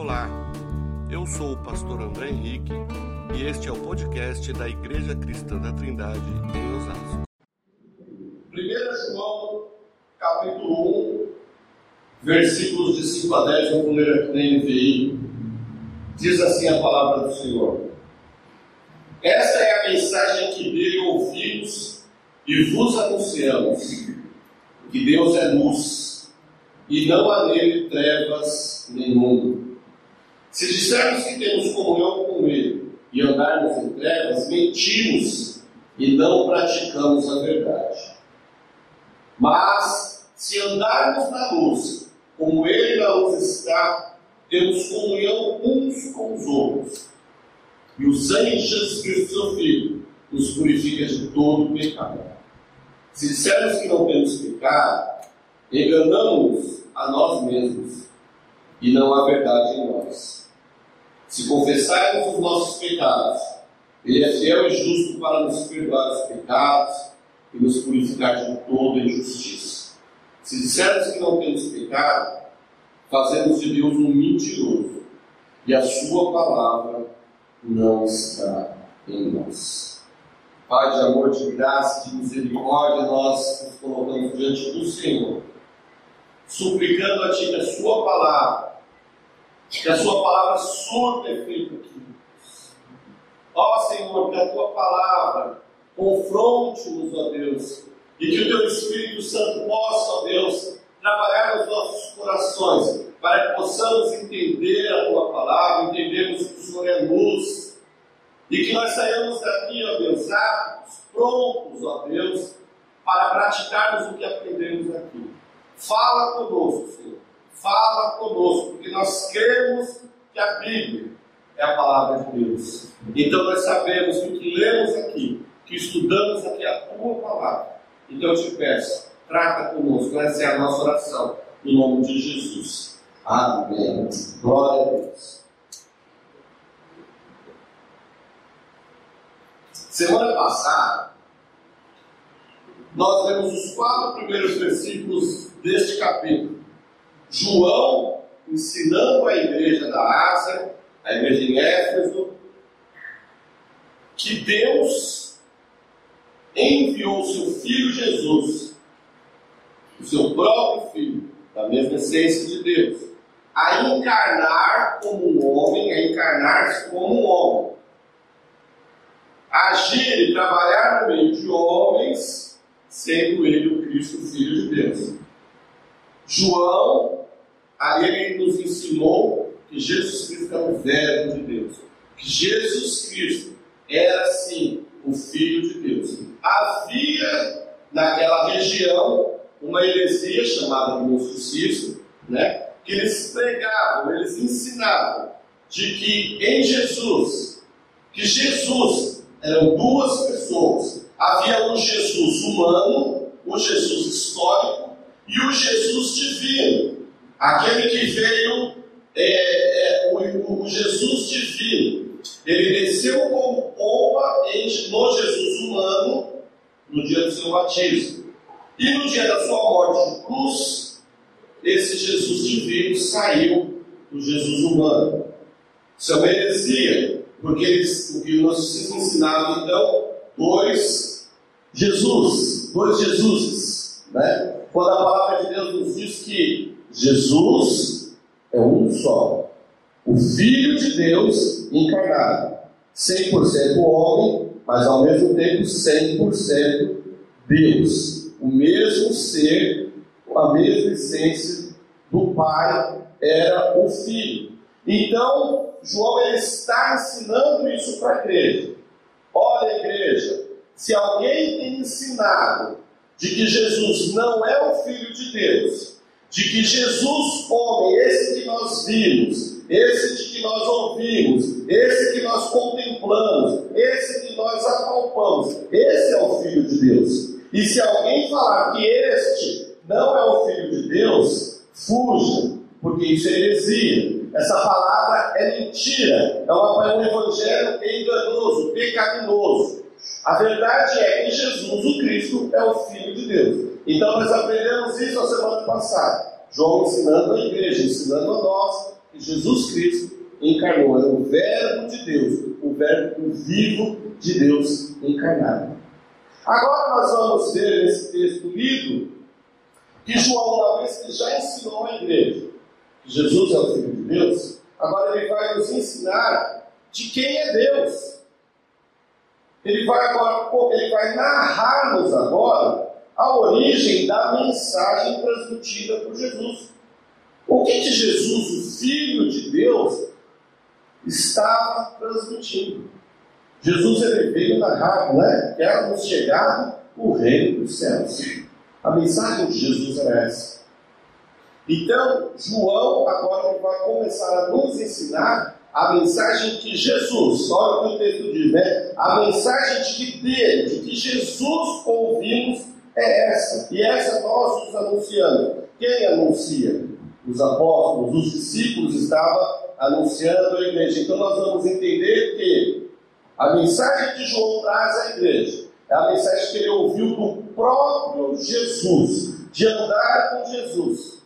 Olá, eu sou o pastor André Henrique e este é o podcast da Igreja Cristã da Trindade em Osasco. 1 João, capítulo 1, versículos de 5 a 10, eu vou ler aqui na NVI. Diz assim a palavra do Senhor. Esta é a mensagem que dele ouvimos e vos anunciamos: que Deus é luz e não há nele trevas nenhuma. Se dissermos que temos comunhão com Ele e andarmos em trevas, mentimos e não praticamos a verdade. Mas, se andarmos na luz, como Ele na luz está, temos comunhão uns com os outros. E o sangue de Jesus Cristo, seu Filho, nos purifica de todo pecado. Se dissermos que não temos pecado, enganamos a nós mesmos e não há verdade em nós. Se confessarmos os nossos pecados, Ele é fiel e justo para nos perdoar os pecados e nos purificar de toda injustiça. Se dissermos que não temos pecado, fazemos de Deus um mentiroso e a Sua palavra não está em nós. Pai de amor, de graça, de misericórdia, nós nos colocamos diante do Senhor, suplicando a Ti que a Sua palavra, que a Sua palavra surta efeito aqui. Ó Senhor, que a Tua palavra confronte-nos, ó Deus, e que o Teu Espírito Santo possa, ó Deus, trabalhar nos nossos corações, para que possamos entender a Tua palavra, entendermos que o Senhor é luz, e que nós saímos daqui, ó Deus, aptos, prontos, ó Deus, para praticarmos o que aprendemos aqui. Fala conosco, Senhor. Fala conosco, porque nós cremos que a Bíblia é a palavra de Deus. Então nós sabemos que o que lemos aqui, que estudamos aqui a tua palavra. Então eu te peço, trata conosco, essa é a nossa oração, em nome de Jesus. Amém. Glória a Deus. Semana passada, nós vemos os quatro primeiros versículos deste capítulo. João ensinando a igreja da Ásia, a igreja em Éfeso, que Deus enviou o seu filho Jesus, o seu próprio filho, da mesma essência de Deus, a encarnar como um homem, a encarnar-se como um homem, agir e trabalhar no meio de homens, sendo ele o Cristo, o Filho de Deus. João, ali ele nos ensinou que Jesus Cristo é o Verbo de Deus, que Jesus Cristo era sim o Filho de Deus. Havia naquela região uma heresia chamada de Gnosticismo, né? que eles pregavam, eles ensinavam de que em Jesus, que Jesus eram duas pessoas. Havia um Jesus humano, o Jesus histórico e o Jesus divino, aquele que veio, é, é, o, o, Jesus divino. Ele desceu como pomba no Jesus humano no dia do seu batismo. E no dia da sua morte de cruz, esse Jesus divino saiu do Jesus humano. Isso é uma heresia, porque eles, o que nós ensinavam então, dois Jesus, dois Jesuses, né? Quando a palavra de Deus nos diz que Jesus é um só, o Filho de Deus encarnado, 100% homem, mas ao mesmo tempo 100% Deus, o mesmo ser, a mesma essência do Pai era o Filho. Então, João ele está ensinando isso para a igreja. Olha, igreja, se alguém tem ensinado de que Jesus não é o Filho de Deus, de que Jesus, homem, esse que nós vimos, esse de que nós ouvimos, esse que nós contemplamos, esse que nós apalpamos, esse é o Filho de Deus. E se alguém falar que este não é o Filho de Deus, fuja, porque isso é heresia. Essa palavra é mentira, é um evangelho enganoso, pecaminoso. A verdade é que Jesus, o Cristo, é o Filho de Deus. Então nós aprendemos isso a semana passada. João ensinando a igreja, ensinando a nós, que Jesus Cristo encarnou. É o Verbo de Deus, o Verbo vivo de Deus encarnado. Agora nós vamos ver nesse texto lido que João, uma vez que já ensinou a igreja que Jesus é o Filho de Deus, agora ele vai nos ensinar de quem é Deus. Ele vai agora, ele vai narrar-nos agora a origem da mensagem transmitida por Jesus. O que, que Jesus, o Filho de Deus, estava transmitindo? Jesus ele veio narrar, né? Quer nos chegar o reino dos céus. A mensagem de Jesus era essa. Então, João agora vai começar a nos ensinar a mensagem que Jesus, olha o que o texto diz, né? A mensagem de que dele, de que Jesus ouvimos é essa. E essa nós nos anunciamos. Quem anuncia? Os apóstolos, os discípulos estavam anunciando a igreja. Então nós vamos entender que a mensagem que João traz à igreja é a mensagem que ele ouviu do próprio Jesus, de andar com Jesus.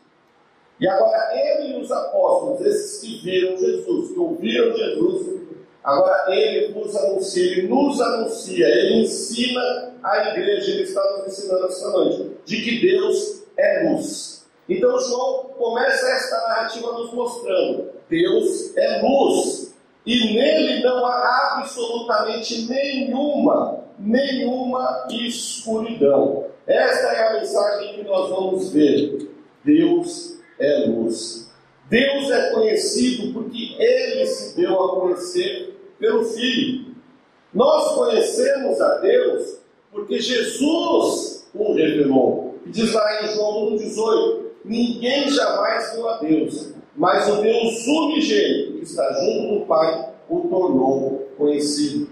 E agora ele e os apóstolos, esses que viram Jesus, que ouviram Jesus, agora ele nos anuncia, ele nos anuncia, ele ensina a igreja, ele está nos ensinando esta noite, de que Deus é luz. Então João começa esta narrativa nos mostrando: Deus é luz. E nele não há absolutamente nenhuma, nenhuma escuridão. Esta é a mensagem que nós vamos ver. Deus é luz. Deus é conhecido porque ele se deu a conhecer pelo Filho. Nós conhecemos a Deus porque Jesus o revelou. Diz lá em João 1,18: Ninguém jamais viu a Deus, mas o Deus unigênito que está junto do Pai o tornou conhecido.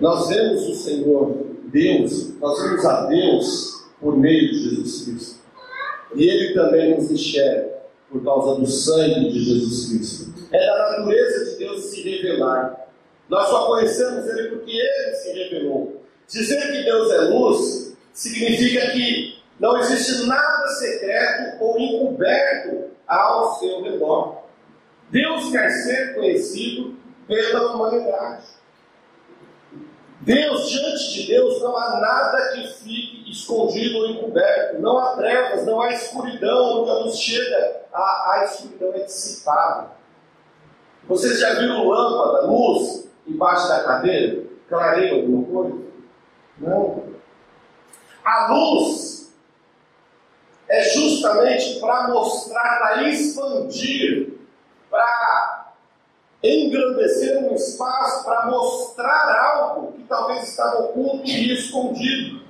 Nós vemos o Senhor Deus, nós vemos a Deus por meio de Jesus Cristo. E Ele também nos enxerga por causa do sangue de Jesus Cristo. É da natureza de Deus se revelar. Nós só conhecemos Ele porque Ele se revelou. Dizer que Deus é luz significa que não existe nada secreto ou encoberto ao seu redor. Deus quer ser conhecido pela humanidade. Deus, diante de Deus, não há nada que fique escondido ou encoberto. Não há trevas, não há escuridão, nunca nos chega. A, a escuridão é dissipada. Vocês já viram lâmpada, luz, embaixo da cadeira? Clareia alguma coisa? Não. A luz é justamente para mostrar, para expandir, para engrandecer um espaço para mostrar algo que talvez estava oculto e escondido.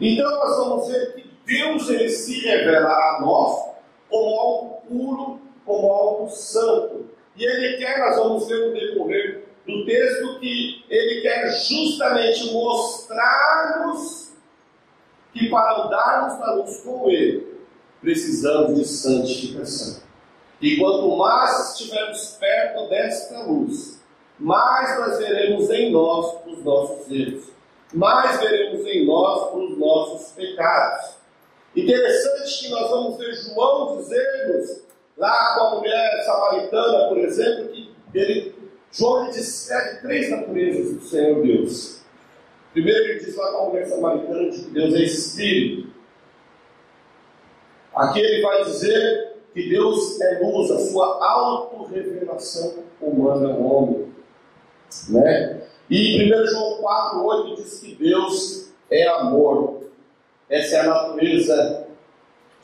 Então nós vamos ver que Deus ele se revela a nós como algo puro, como algo santo. E ele quer, nós vamos ver no decorrer do texto, que ele quer justamente mostrar-nos que para andarmos na luz com ele, precisamos de santificação. E quanto mais estivermos perto desta luz, mais nós veremos em nós os nossos erros, mais veremos em nós os nossos pecados. Interessante que nós vamos ver João dizer-nos, lá com a mulher samaritana, por exemplo, que ele, João descreve três naturezas do Senhor Deus. Primeiro ele diz lá com a mulher samaritana que Deus é Espírito. Aqui ele vai dizer que Deus é luz, a sua autorrevelação humana ao homem. Né? E 1 João 4, 8 diz que Deus é amor. Essa é a natureza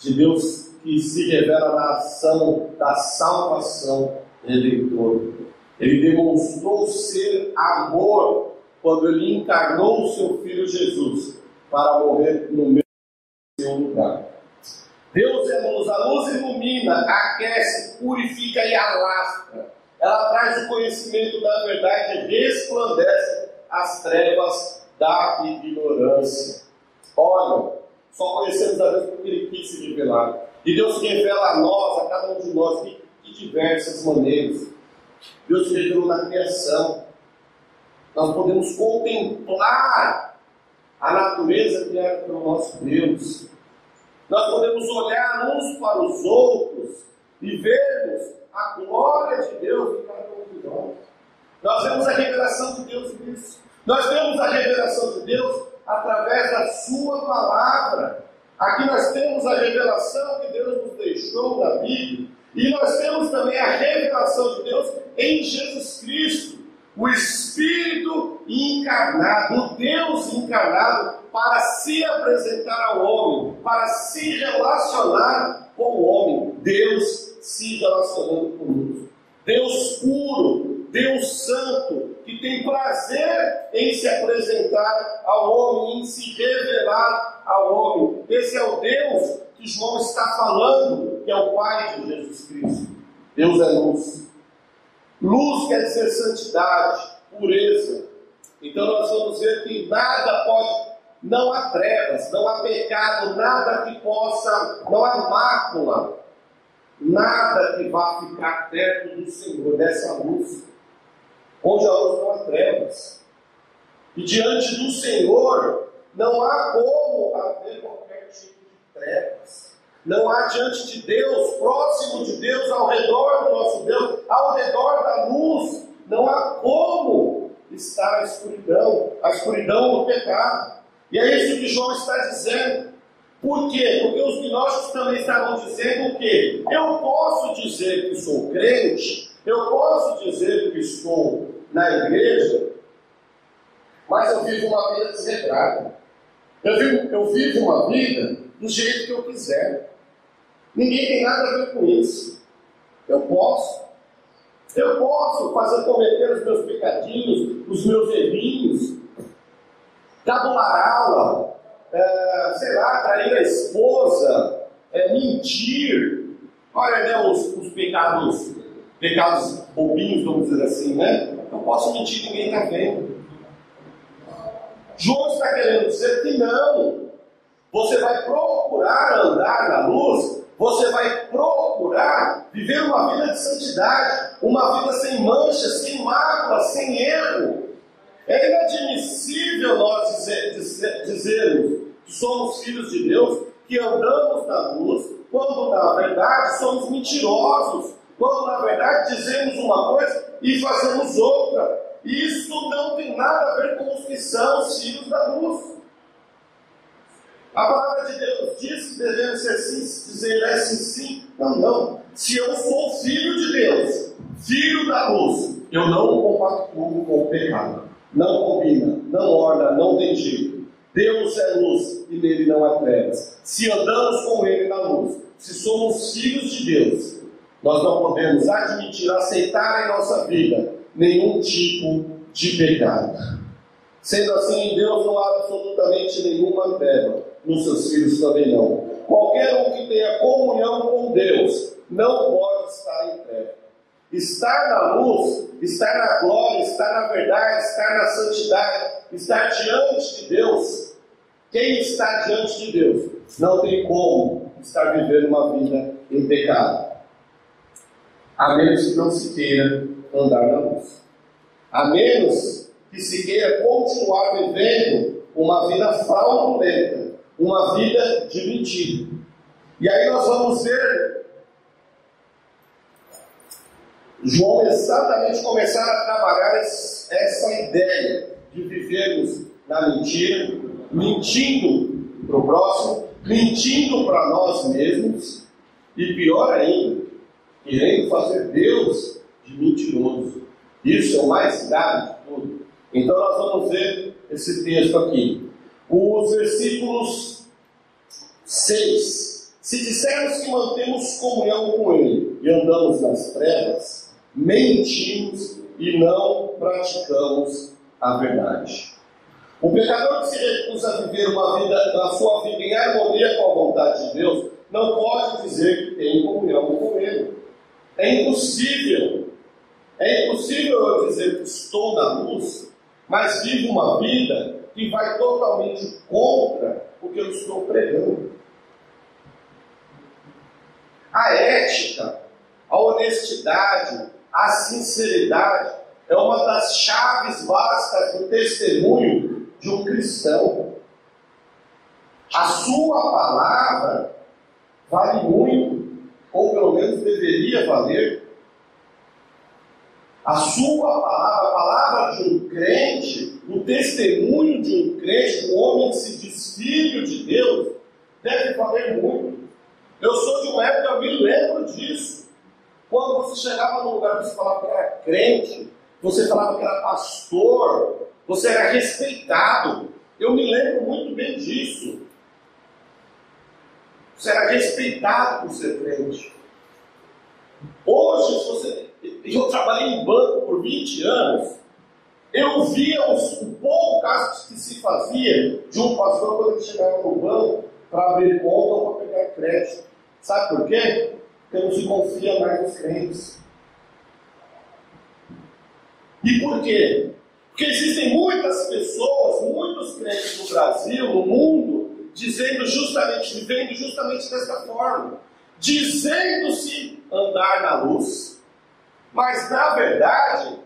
de Deus que se revela na ação da salvação redentora. Ele demonstrou ser amor quando ele encarnou o seu filho Jesus para morrer no meu lugar. Deus é luz, a luz ilumina, aquece, purifica e alastra. Ela traz o conhecimento da verdade e resplandece as trevas da ignorância. Olha, só conhecemos a Deus porque Ele quis se revelar. E Deus revela a nós, a cada um de nós, de diversas maneiras. Deus se revelou na criação. Nós podemos contemplar a natureza criada pelo nosso Deus. Nós podemos olhar uns para os outros e vermos a glória de Deus em cada um de nós. Nós vemos a revelação de Deus nisso. Nós vemos a revelação de Deus através da Sua palavra. Aqui nós temos a revelação que Deus nos deixou da Bíblia. E nós temos também a revelação de Deus em Jesus Cristo, o Espírito encarnado, Deus encarnado, para se apresentar ao homem, para se relacionar com o homem. Deus se relacionando conosco. Deus puro, Deus santo, que tem prazer em se apresentar ao homem, em se revelar ao homem. Esse é o Deus que João está falando, que é o Pai de Jesus Cristo. Deus é luz. Luz quer dizer santidade, pureza. Então nós vamos ver que nada pode, não há trevas, não há pecado, nada que possa, não há mácula, nada que vá ficar perto do Senhor, dessa luz. Onde a luz não há trevas. E diante do Senhor não há como haver qualquer tipo de trevas. Não há diante de Deus, próximo de Deus, ao redor do nosso Deus, ao redor da luz, não há como estar a escuridão, a escuridão do pecado. E é isso que João está dizendo. Por quê? Porque os gnósticos também estavam dizendo o quê? Eu posso dizer que sou crente, eu posso dizer que estou na igreja, mas eu vivo uma vida desregrada. Eu vivo, eu vivo uma vida do jeito que eu quiser. Ninguém tem nada a ver com isso. Eu posso. Eu posso fazer cometer os meus pecadinhos, os meus errinhos, tabular aula, é, sei lá, trair a esposa, é, mentir. Olha, né, os, os pecados, pecados bobinhos, vamos dizer assim, né? Eu posso mentir, ninguém está vendo. João está querendo dizer que não. Você vai procurar andar na luz você vai procurar viver uma vida de santidade, uma vida sem mancha, sem mácula, sem erro. É inadmissível nós dizer, dizer, dizermos que somos filhos de Deus, que andamos na luz, quando na verdade somos mentirosos, quando na verdade dizemos uma coisa e fazemos outra. Isso não tem nada a ver com os que são os filhos da luz. A palavra de Deus diz que devemos ser sim, dizer é sim, sim. Não, não. Se eu sou filho de Deus, filho da luz, eu não compactuo com o pecado. Não combina, não orna, não tem jeito. Deus é luz e nele não há trevas. Se andamos com ele na luz, se somos filhos de Deus, nós não podemos admitir, aceitar em nossa vida nenhum tipo de pecado. Sendo assim, em Deus não há absolutamente nenhuma treva nos seus filhos também não. Qualquer um que tenha comunhão com Deus não pode estar em treva. Estar na luz, estar na glória, estar na verdade, estar na santidade, estar diante de Deus. Quem está diante de Deus não tem como estar vivendo uma vida em pecado. A menos que não se queira andar na luz. A menos que se queira continuar vivendo uma vida fraudulenta uma vida de mentira. E aí nós vamos ver João exatamente começar a trabalhar essa ideia de vivermos na mentira, mentindo para o próximo, mentindo para nós mesmos e pior ainda, querendo fazer Deus de mentiroso. Isso é o mais grave de tudo. Então nós vamos ver esse texto aqui os versículos 6. Se dissermos que mantemos comunhão com Ele e andamos nas trevas, mentimos e não praticamos a verdade. O pecador que se recusa a viver uma vida, na sua vida em harmonia com a vontade de Deus, não pode dizer que tem comunhão com Ele. É impossível. É impossível eu dizer que estou na luz, mas vivo uma vida que vai totalmente contra o que eu estou pregando. A ética, a honestidade, a sinceridade é uma das chaves básicas do testemunho de um cristão. A sua palavra vale muito. ou pelo menos deveria valer. A sua palavra, a palavra de um crente, o testemunho de um crente, um homem que se diz filho de Deus, deve valer muito. Eu sou de uma época, eu me lembro disso. Quando você chegava num lugar que você falava que era crente, você falava que era pastor, você era respeitado. Eu me lembro muito bem disso. Você era respeitado por ser crente. Hoje, se você. Eu trabalhei em banco por 20 anos. Eu via os, o pouco caso que se fazia de um pastor quando ele chegava no banco para abrir conta ou para pegar crédito. Sabe por quê? Porque não se confia mais nos crentes. E por quê? Porque existem muitas pessoas, muitos crentes no Brasil, no mundo, dizendo justamente, vivendo justamente dessa forma, dizendo-se andar na luz, mas na verdade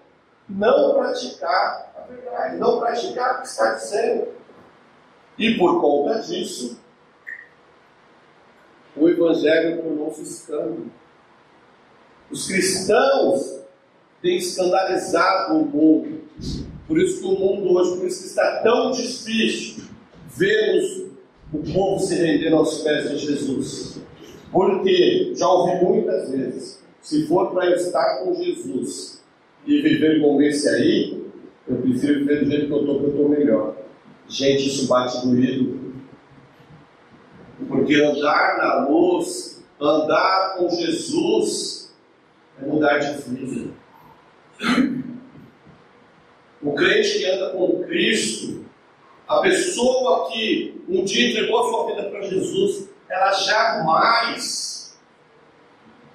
não praticar a verdade, não praticar o que está dizendo. E por conta disso, o Evangelho tornou-se escândalo. Os cristãos têm escandalizado o mundo. Por isso que o mundo hoje, por isso que está tão difícil vermos o povo se render aos pés de Jesus. Porque já ouvi muitas vezes, se for para estar com Jesus e viver como esse aí, eu prefiro viver do jeito que eu estou, que eu estou melhor. Gente, isso bate doído. Porque andar na luz, andar com Jesus, é mudar de vida. O crente que anda com Cristo, a pessoa que um dia entregou a sua vida para Jesus, ela jamais,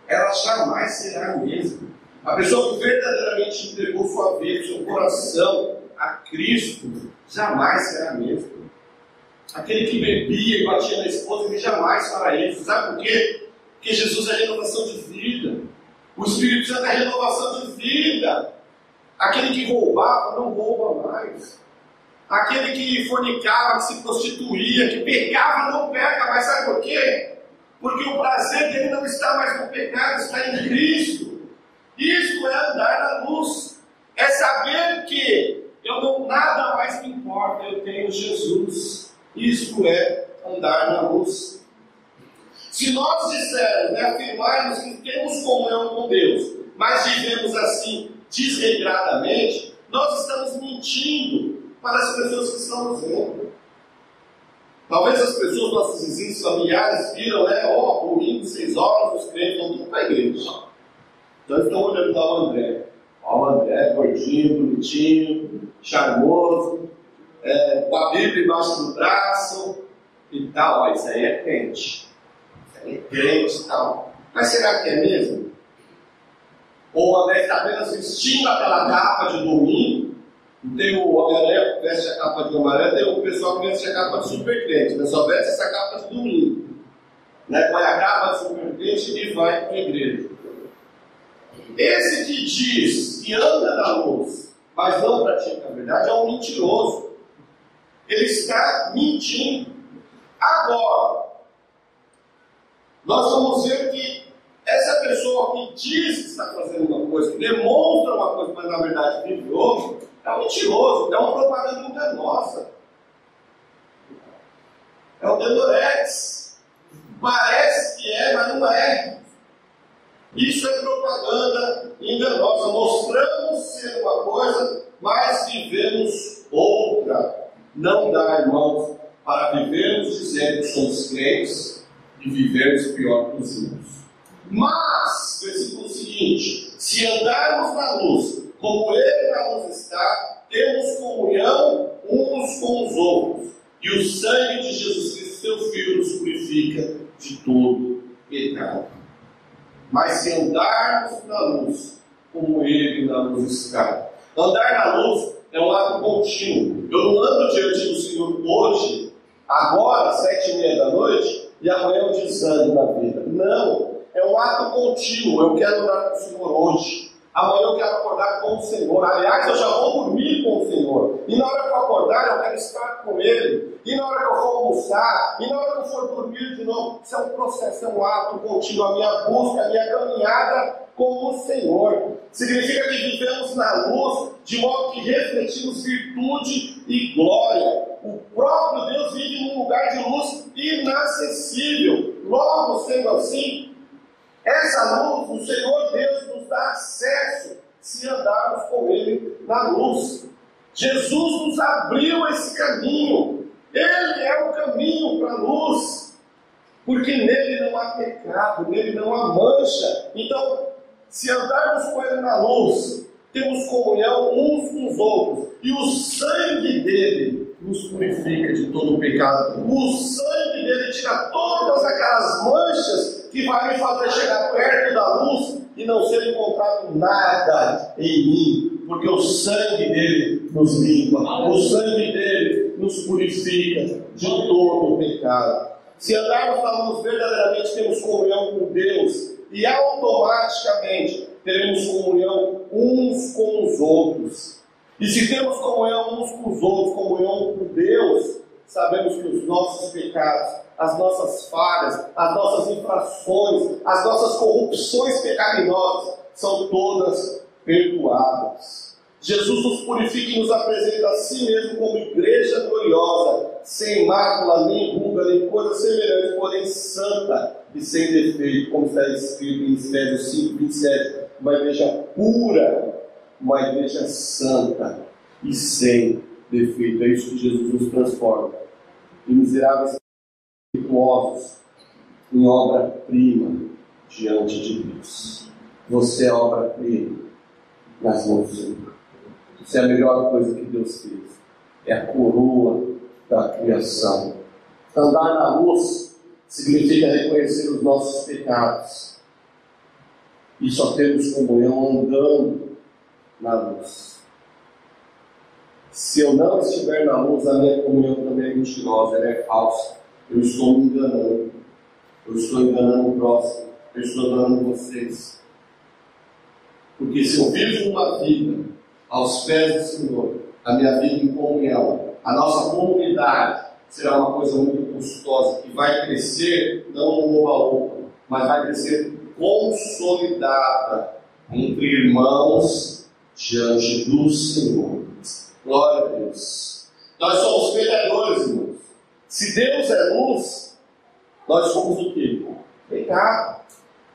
ela jamais será a mesma. A pessoa que verdadeiramente entregou sua vida, seu coração a Cristo, jamais será a mesma. Aquele que bebia e batia na esposa, ele jamais fará isso. Sabe por quê? Porque Jesus é renovação de vida. O Espírito Santo é renovação de vida. Aquele que roubava não rouba mais. Aquele que fornicava, que se prostituía, que pecava, não peca, mas sabe por quê? Porque o prazer dele não está mais no pecado, está em Cristo. Isto é andar na luz. É saber que eu não nada mais me importa, eu tenho Jesus. Isto é andar na luz. Se nós dissermos, né, afirmarmos que temos comunhão com Deus, mas vivemos assim desregradamente, nós estamos mentindo para as pessoas que estão nos vendo. Talvez as pessoas, nossos vizinhos familiares, viram, né? Ó, oh, domingo, seis horas, os crentes vão tudo para a igreja. Então estão olhando para o André. Ó, o André, gordinho, bonitinho, charmoso, é, com a Bíblia embaixo do braço e tal. Ó, isso aí é crente. Isso aí é crente e tal. Mas será que é mesmo? Ou o André está apenas vestindo aquela capa de domingo? Tem o Homem-Aranha que veste a capa de Homem-Aranha, tem o pessoal que veste a capa de super crente, né? só veste essa capa de domingo. Né? Põe a capa de super crente e vai para a igreja. Esse que diz que anda na luz, mas não pratica a verdade, é um mentiroso. Ele está mentindo. Agora, nós vamos ver que essa pessoa que diz que está fazendo uma coisa, que demonstra uma coisa, mas na verdade vive outra, mentiroso, é uma propaganda enganosa. É o Dedorex. Parece que é, mas não é. Isso é propaganda enganosa. Mostramos ser uma coisa, mas vivemos outra. Não dá, irmãos, para vivermos dizendo que somos crentes e vivermos pior que os outros. Mas, versículo seguinte: se andarmos na luz, como Ele na luz está, temos comunhão uns com os outros, e o sangue de Jesus Cristo, seu Filho, nos purifica de todo pecado. Mas se andarmos na luz, como Ele na luz está, andar na luz é um ato contínuo. Eu não ando diante do Senhor hoje, agora, sete e meia da noite, e amanhã eu desando na vida. Não, é um ato contínuo. Eu quero andar com o Senhor hoje. Amanhã eu quero acordar com o Senhor. Aliás, eu já vou dormir com o Senhor. E na hora que eu acordar, eu quero estar com Ele. E na hora que eu for almoçar, e na hora que eu for dormir de novo. Isso é um processo, é um ato contínuo, a minha busca, a minha caminhada com o Senhor. Significa que vivemos na luz, de modo que refletimos virtude e glória. O próprio Deus vive num lugar de luz inacessível. Logo, sendo assim, essa luz, o Senhor Deus nos dá acesso se andarmos com Ele na luz. Jesus nos abriu esse caminho. Ele é o caminho para a luz. Porque nele não há pecado, nele não há mancha. Então, se andarmos com ele na luz, temos comunhão uns com os outros. E o sangue dele nos purifica de todo o pecado. O sangue dele tira todas aquelas manchas que vai me fazer chegar perto da luz e não ser encontrado nada em mim, porque o sangue dele nos limpa, o sangue dele nos purifica de todo o pecado. Se andarmos na luz, verdadeiramente temos comunhão com Deus e automaticamente teremos comunhão uns com os outros. E se temos comunhão uns com os outros, comunhão com Deus, sabemos que os nossos pecados, as nossas falhas, as nossas infrações, as nossas corrupções pecaminosas são todas perdoadas. Jesus nos purifica e nos apresenta a si mesmo como igreja gloriosa, sem mácula, nem ruga, nem coisa semelhante, porém santa e sem defeito, como está escrito em Efésios 5, 27. Uma igreja pura, uma igreja santa e sem defeito. É isso que Jesus nos transforma. Em miseráveis virtuosos, em obra-prima diante de Deus. Você é obra-prima nas mãos do Senhor. Isso é a melhor coisa que Deus fez. É a coroa da criação. Andar na luz significa reconhecer os nossos pecados. E só temos comunhão andando na luz. Se eu não estiver na luz, a minha comunhão também é mentirosa, ela é falsa. Eu estou me enganando. Eu estou enganando o próximo. Eu estou enganando vocês. Porque se eu vivo uma vida aos pés do Senhor, a minha vida em comunhão, a nossa comunidade será uma coisa muito custosa, que vai crescer não no oba-oba, mas vai crescer consolidada entre irmãos diante do Senhor. Glória a Deus. Nós somos pecadores, irmãos. Se Deus é luz, nós somos o quê? Pecado.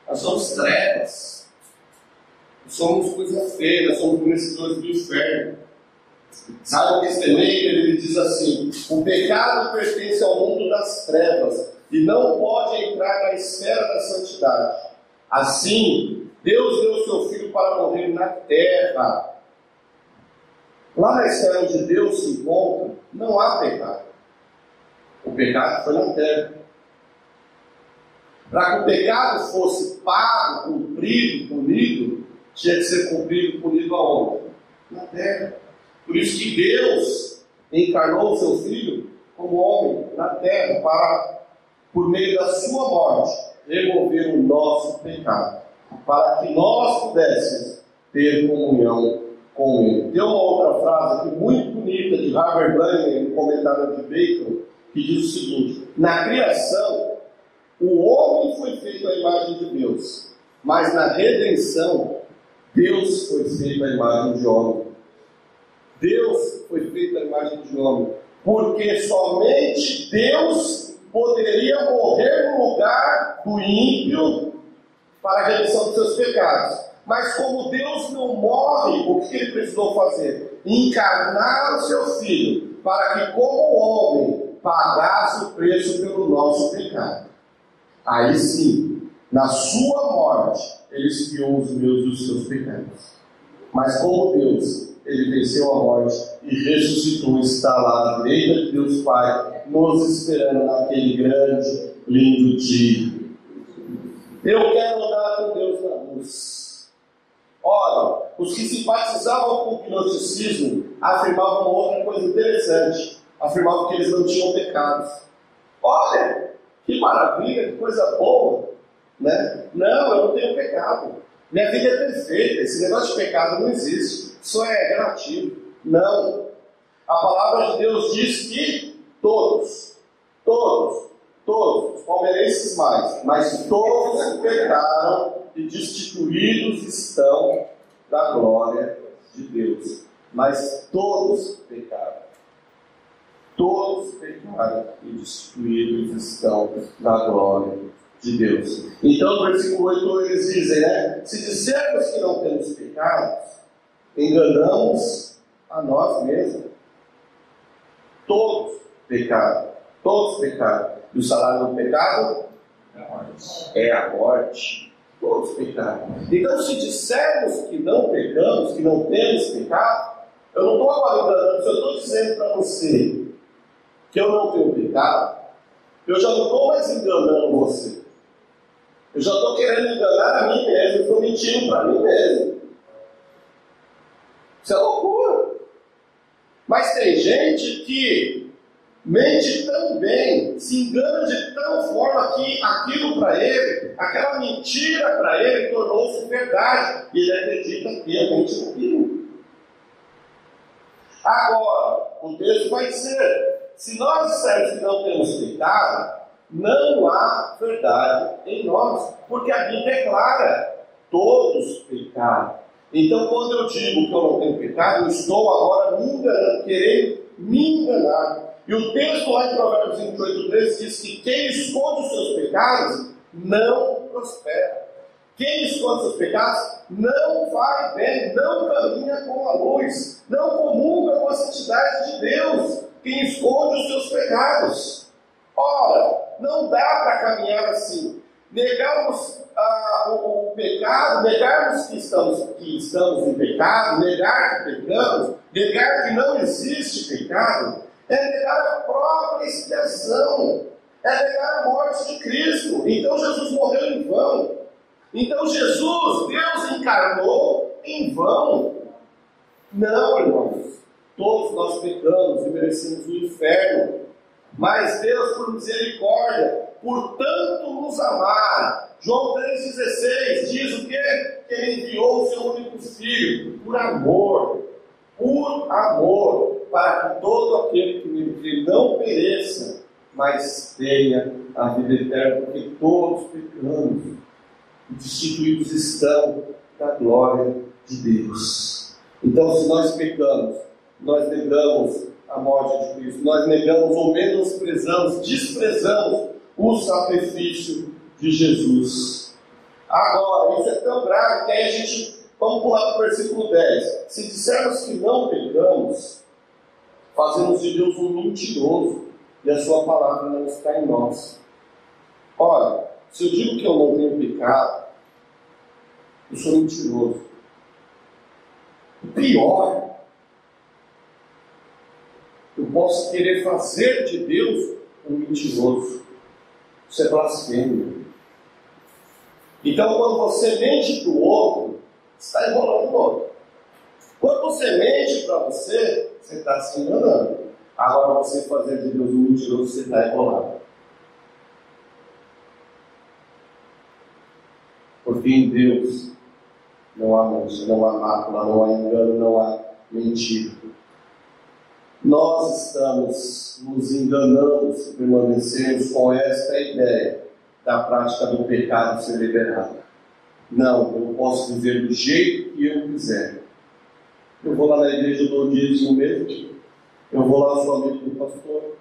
Nós somos trevas. Somos coisa feia, somos merecedores do inferno. Sabe o que ele diz assim: o pecado pertence ao mundo das trevas e não pode entrar na esfera da santidade. Assim, Deus deu seu filho para morrer na terra. Lá na esfera onde Deus se encontra, não há pecado. O pecado foi na terra. Para que o pecado fosse pago, cumprido, punido, tinha que ser cumprido, punido aonde? Na terra. Por isso que Deus encarnou o seu filho como homem na terra para, por meio da sua morte, remover o nosso pecado, para que nós pudéssemos ter comunhão com Ele. Tem uma outra frase aqui muito bonita de Harvard Blaine, no comentário de Bacon, que diz o seguinte: Na criação, o homem foi feito à imagem de Deus, mas na redenção, Deus foi feito à imagem de homem. Deus foi feito à imagem de homem, porque somente Deus poderia morrer no lugar do ímpio para a remissão dos seus pecados. Mas como Deus não morre, o que ele precisou fazer? Encarnar o seu filho, para que, como homem, pagasse o preço pelo nosso pecado. Aí sim, na sua morte, ele expiou os meus e os seus pecados. Mas como Deus ele venceu a morte e ressuscitou, está lá à direita de Deus Pai, nos esperando naquele grande, lindo dia. Eu quero andar com Deus na luz. Ora, os que simpatizavam com o gnosticismo afirmavam outra coisa interessante. Afirmavam que eles não tinham pecados. Olha, que maravilha, que coisa boa. Né? Não, eu não tenho pecado. Minha vida é perfeita. Esse negócio de pecado não existe. Isso é relativo. Não. A palavra de Deus diz que todos, Todos, palmeirenses mais, mas todos pecaram e destituídos estão da glória de Deus. Mas todos pecaram. Todos pecaram e destituídos estão da glória de Deus. Então, no versículo 8, eles dizem, né? Se dissermos que não temos pecados, enganamos a nós mesmos. Todos pecaram. Todos pecaram. E o salário do pecado é a morte. Todos pecaram. Então, se dissermos que não pecamos, que não temos pecado, eu não estou aguardando, se eu estou dizendo para você que eu não tenho pecado, eu já não estou mais enganando você. Eu já estou querendo enganar a mim mesmo, estou mentindo para mim mesmo. Isso é loucura. Mas tem gente que mente tão bem, se engana de tal forma que aquilo para ele, aquela mentira para ele, tornou-se verdade. E ele acredita que é naquilo. Agora, o texto vai dizer: se nós dissermos que não temos pecado, não há verdade em nós, porque a Bíblia declara: todos pecaram. Então, quando eu digo que eu não tenho pecado, eu estou agora me enganando, querendo me enganar. E o texto lá em Provérbios 28, 13 diz que quem esconde os seus pecados não prospera. Quem esconde seus pecados não vai bem, não caminha com a luz, não comunga com a santidade de Deus. Quem esconde os seus pecados. Ora, não dá para caminhar assim. Negarmos ah, o, o, pecado, negarmos que estamos, que estamos em pecado, negar que pecamos, negar que não existe pecado, é negar a própria expiação, é negar a morte de Cristo. Então Jesus morreu em vão. Então Jesus, Deus encarnou em vão. Não, irmãos. Todos nós pecamos e merecemos o inferno. Mas Deus, por misericórdia, por tanto nos amar. João 3,16 diz o quê? Que ele enviou o seu único filho por amor. Por amor. Para que todo aquele que me crê não pereça, mas tenha a vida eterna, porque todos pecamos e destituídos estão da glória de Deus. Então, se nós pecamos, nós negamos a morte de Cristo, nós negamos ou menosprezamos, desprezamos o sacrifício de Jesus. Agora, isso é tão grave que aí a gente, vamos pular para o versículo 10. Se dissermos que não pecamos, fazemos de Deus um mentiroso e a sua palavra não está em nós. Olha, se eu digo que eu não tenho pecado, eu sou mentiroso. O pior, eu posso querer fazer de Deus um mentiroso. Isso é blasfêmia. Então, quando você mente para o outro, está enrolando o outro. Quando você mente para você, você está se enganando. Agora, você fazer de Deus um mentiroso, você está enrolado. Porque em Deus não há mancha, não há mácula, não há engano, não há mentira. Nós estamos nos enganando se permanecermos com esta ideia da prática do pecado ser liberada. Não, eu posso viver do jeito que eu quiser. Eu vou lá na igreja do dízimo mesmo, eu vou lá, amigo do pastor,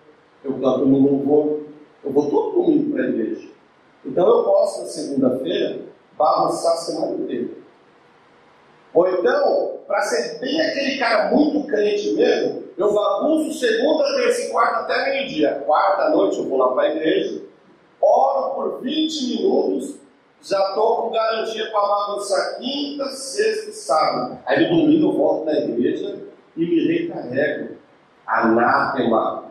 eu canto no louvor, eu vou todo domingo para a igreja. Então eu posso, na segunda-feira, bagunçar a semana inteira. Ou então, para ser bem aquele cara muito crente mesmo, eu bagunço segunda, terça e quarta até meio-dia. Quarta noite eu vou lá para a igreja, oro por 20 minutos, já estou com garantia para bagunçar quinta, sexta e sábado. Aí no domingo eu volto na igreja e me recarrego. Anátema.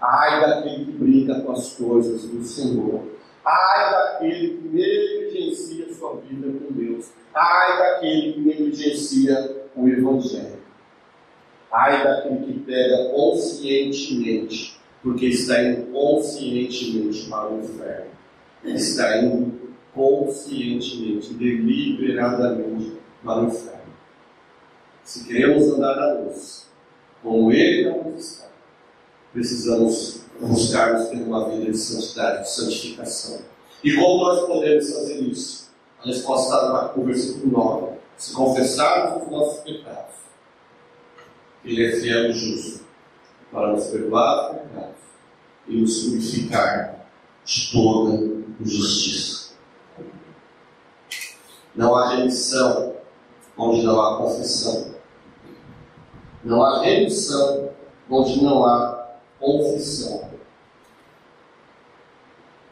Ai daquele que brinca com as coisas do Senhor. Ai daquele que negligencia sua vida com Deus. Ai daquele que negligencia o Evangelho. Ai daquele que pega conscientemente, porque está indo conscientemente para o inferno. Está indo conscientemente, deliberadamente para o inferno. Se queremos andar na luz, como Ele não está, precisamos buscarmos ter uma vida de santidade, de santificação. E como nós podemos fazer isso? A resposta está no versículo 9. Se confessarmos os nossos pecados, Ele é fiel e justo para nos perdoar os pecados e nos purificar de toda injustiça. Não há remissão onde não há confissão. Não há remissão onde não há confissão.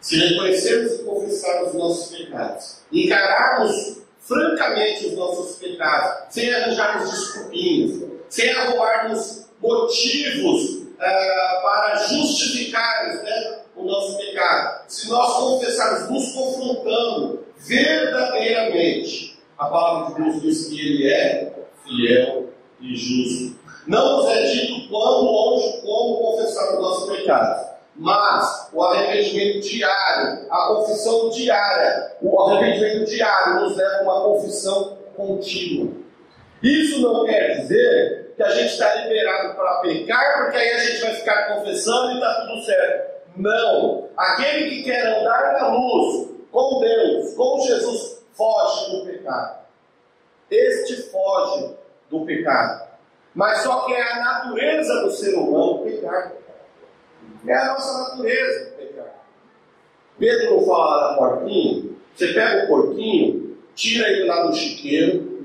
Se reconhecermos e confessarmos os nossos pecados, encararmos francamente os nossos pecados, sem arranjarmos desculpinhas, sem arrumarmos motivos uh, para justificar né, o nosso pecado, se nós confessarmos, nos confrontando verdadeiramente, a palavra de Deus diz que Ele é fiel e justo. Não nos é dito quando, onde, como confessar os nossos pecados mas o arrependimento diário, a confissão diária, o arrependimento diário nos leva a uma confissão contínua. Isso não quer dizer que a gente está liberado para pecar, porque aí a gente vai ficar confessando e está tudo certo. Não. Aquele que quer andar na luz com Deus, com Jesus, foge do pecado. Este foge do pecado. Mas só que é a natureza do ser humano pecar. É a nossa natureza pecar. Pedro não fala da porquinha? Você pega o porquinho, tira ele lá do chiqueiro,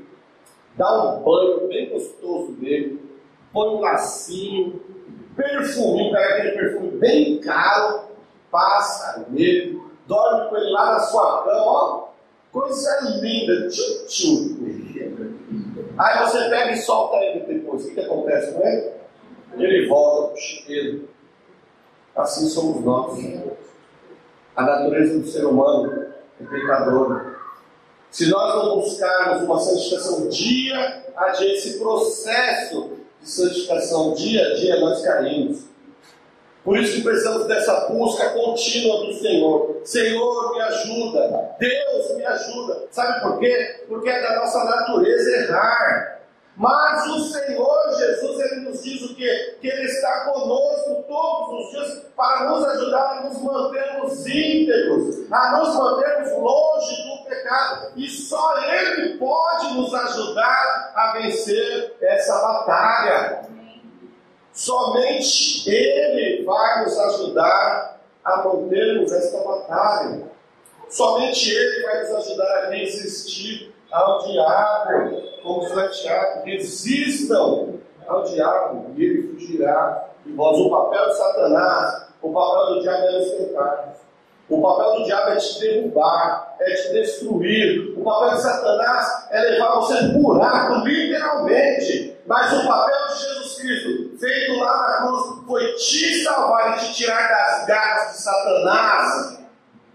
dá um banho bem gostoso nele, põe um lacinho, perfume, pega aquele perfume bem caro, passa nele, dorme com ele lá na sua cama, ó, coisa linda, tchum. Aí você pega e solta ele depois. O que, que acontece com ele? Ele volta para o chiqueiro assim somos nós. A natureza do ser humano é pecadora. Se nós não buscarmos uma santificação dia a dia, esse processo de santificação dia a dia, nós caímos. Por isso que precisamos dessa busca contínua do Senhor. Senhor, me ajuda. Deus, me ajuda. Sabe por quê? Porque é da nossa natureza errar. Mas o Senhor Jesus, Ele nos diz o quê? Que Ele está conosco todos os dias para nos ajudar a nos mantermos íntegros, a nos mantermos longe do pecado. E só Ele pode nos ajudar a vencer essa batalha. Somente Ele vai nos ajudar a mantermos esta batalha. Somente Ele vai nos ajudar a resistir ao diabo, como diz Tiago, resistam ao diabo e ele fugirá de vós. O papel de Satanás, o papel do diabo é tentar. O papel do diabo é te derrubar, é te destruir. O papel de Satanás é levar você um buraco, literalmente. Mas o papel de Jesus Cristo, feito lá na cruz, foi te salvar e te tirar das garras de Satanás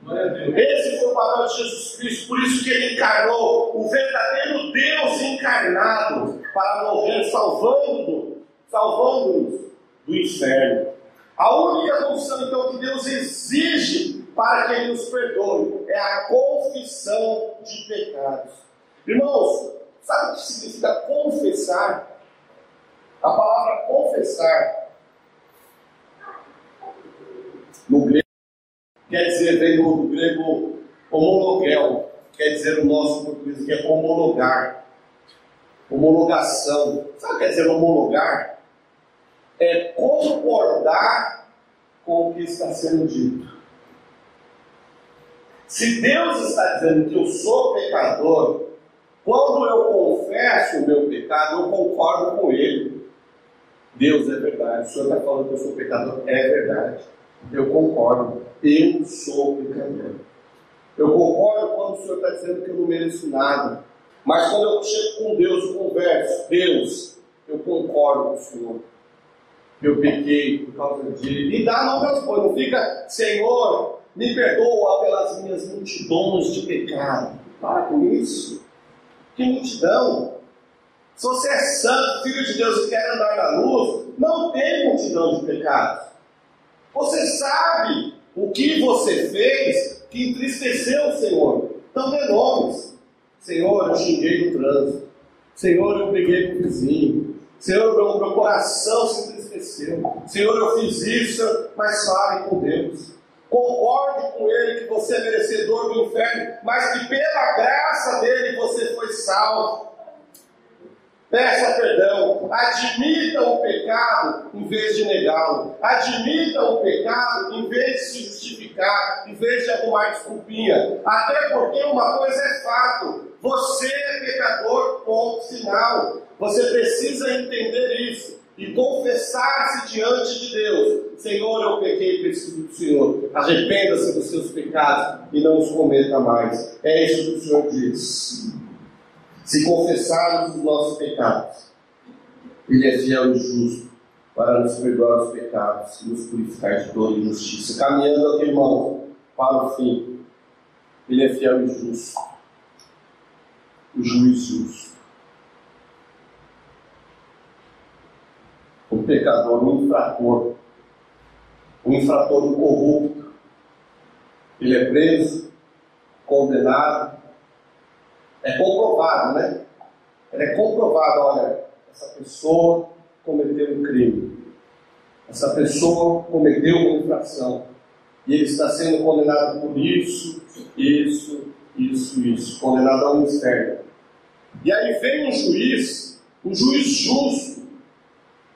esse foi o papel de Jesus Cristo, por isso que ele encarnou o verdadeiro Deus encarnado para morrer salvando, salvando-nos do inferno. A única condição então que Deus exige para que Ele nos perdoe é a confissão de pecados. Irmãos, sabe o que significa confessar? A palavra confessar no grego quer dizer, vem do grego homologel, quer dizer o nosso português que é homologar, homologação. Sabe o que quer dizer homologar? É concordar com o que está sendo dito. Se Deus está dizendo que eu sou pecador, quando eu confesso o meu pecado, eu concordo com Ele. Deus é verdade. O Senhor está falando que eu sou pecador, é verdade. Eu concordo. Eu sou pecador. Eu concordo quando o Senhor está dizendo que eu não mereço nada. Mas quando eu chego com Deus e converso, Deus, eu concordo com o Senhor. Eu pequei por causa de. E dá novas coisas. Não fica, Senhor, me perdoa pelas minhas multidões de pecado. Para com isso. Que multidão. Se você é santo, filho de Deus e quer andar na luz, não tem multidão de pecados. Você sabe o que você fez que entristeceu o Senhor. Então dê nomes. Senhor, eu xinguei no trânsito. Senhor, eu briguei com o vizinho. Senhor, meu, meu coração se entristeceu. Senhor, eu fiz isso, mas fale com Deus. Concorde com Ele que você é merecedor do inferno, mas que pela graça dele você foi salvo. Peça perdão, admita o pecado em vez de negá-lo, admita o pecado em vez de se justificar, em vez de arrumar desculpinha. Até porque uma coisa é fato: você é pecador, ponto final. Você precisa entender isso e confessar-se diante de Deus: Senhor, eu pequei preciso do Senhor. Arrependa-se dos seus pecados e não os cometa mais. É isso que o Senhor diz. Se confessarmos os nossos pecados, Ele é fiel e justo para nos perdoar os pecados e nos purificar de toda injustiça. Caminhando aqui, irmão, para o fim. Ele é fiel e justo. O juiz justo. O pecador, o infrator. O infrator, corrupto. Ele é preso, condenado, é comprovado, né? É comprovado, olha, essa pessoa cometeu um crime. Essa pessoa cometeu uma infração. E ele está sendo condenado por isso, isso, isso, isso. Condenado ao inferno. E aí vem um juiz, um juiz justo.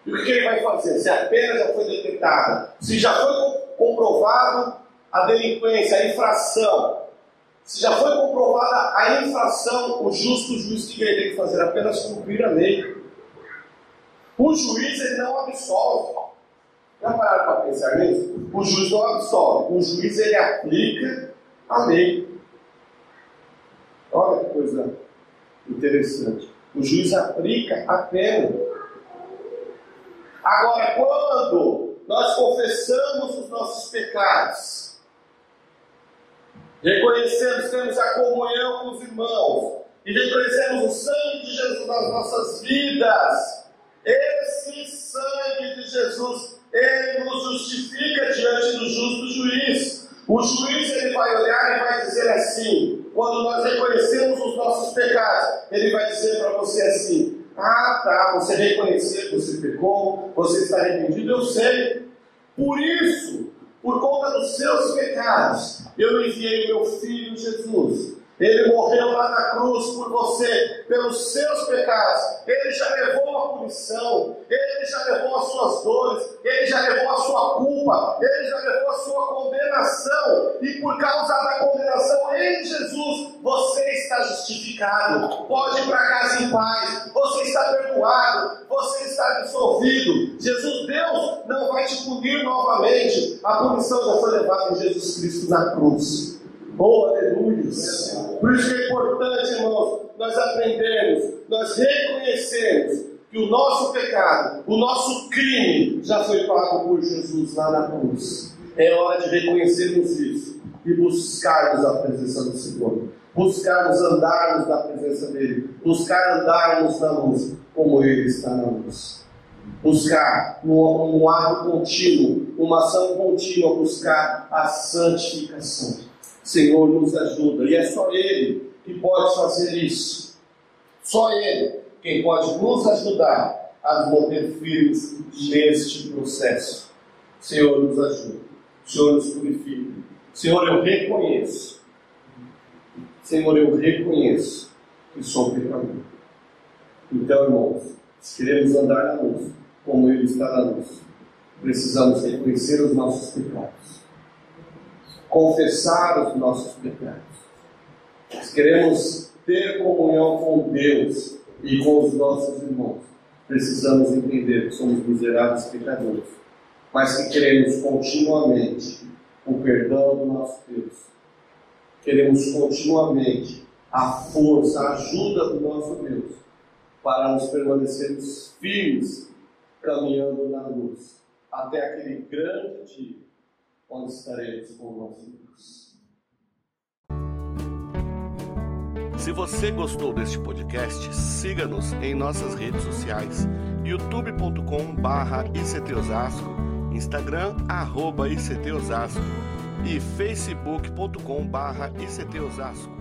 E o que ele vai fazer? Se a pena já foi detectada, se já foi comprovado a delinquência, a infração, se já foi comprovada a infração, o justo juiz que ele tem que fazer apenas cumprir a lei. O juiz ele não absolve. Já pararam para pensar nisso? O juiz não absolve. O juiz ele aplica a lei. Olha que coisa interessante. O juiz aplica a pena. Agora, quando nós confessamos os nossos pecados, Reconhecemos, temos a comunhão com os irmãos e reconhecemos o sangue de Jesus nas nossas vidas. Esse sangue de Jesus, ele nos justifica diante do justo juiz. O juiz ele vai olhar e vai dizer assim: quando nós reconhecemos os nossos pecados, ele vai dizer para você assim: Ah, tá, você reconheceu que você pecou, você está arrependido, eu sei. Por isso, por conta dos seus pecados, eu enviei meu filho Jesus. Ele morreu lá na cruz por você, pelos seus pecados. Ele já levou a punição, ele já levou as suas dores, ele já levou a sua culpa, ele já levou a sua condenação. E por causa da condenação em Jesus, você está justificado. Pode ir para casa em paz, você está perdoado, você está absolvido. Jesus, Deus, não vai te punir novamente. A punição já foi levada em Jesus Cristo na cruz. Oh, aleluia! Por isso que é importante, irmãos, nós aprendemos, nós reconhecemos que o nosso pecado, o nosso crime já foi pago por Jesus lá na cruz. É hora de reconhecermos isso e buscarmos a presença do Senhor. Buscarmos andarmos na presença dEle. Buscar andarmos na luz como Ele está na luz. Buscar um, um ato contínuo, uma ação contínua, buscar a santificação. Senhor nos ajuda. E é só Ele que pode fazer isso. Só Ele quem pode nos ajudar a manter firmes neste processo. Senhor, nos ajuda. Senhor, nos purifica. Senhor, eu reconheço. Senhor, eu reconheço que sou pecador. Então, irmãos, se queremos andar na luz, como Ele está na luz, precisamos reconhecer os nossos pecados confessar os nossos pecados. Se queremos ter comunhão com Deus e com os nossos irmãos, precisamos entender que somos miseráveis pecadores, mas que queremos continuamente o perdão do nosso Deus. Queremos continuamente a força, a ajuda do nosso Deus para nos permanecermos firmes caminhando na luz até aquele grande dia onde estaremos com o nosso Deus. Se você gostou deste podcast, siga-nos em nossas redes sociais, youtube.com/ictosasco, Instagram arroba @ictosasco e facebook.com/ictosasco.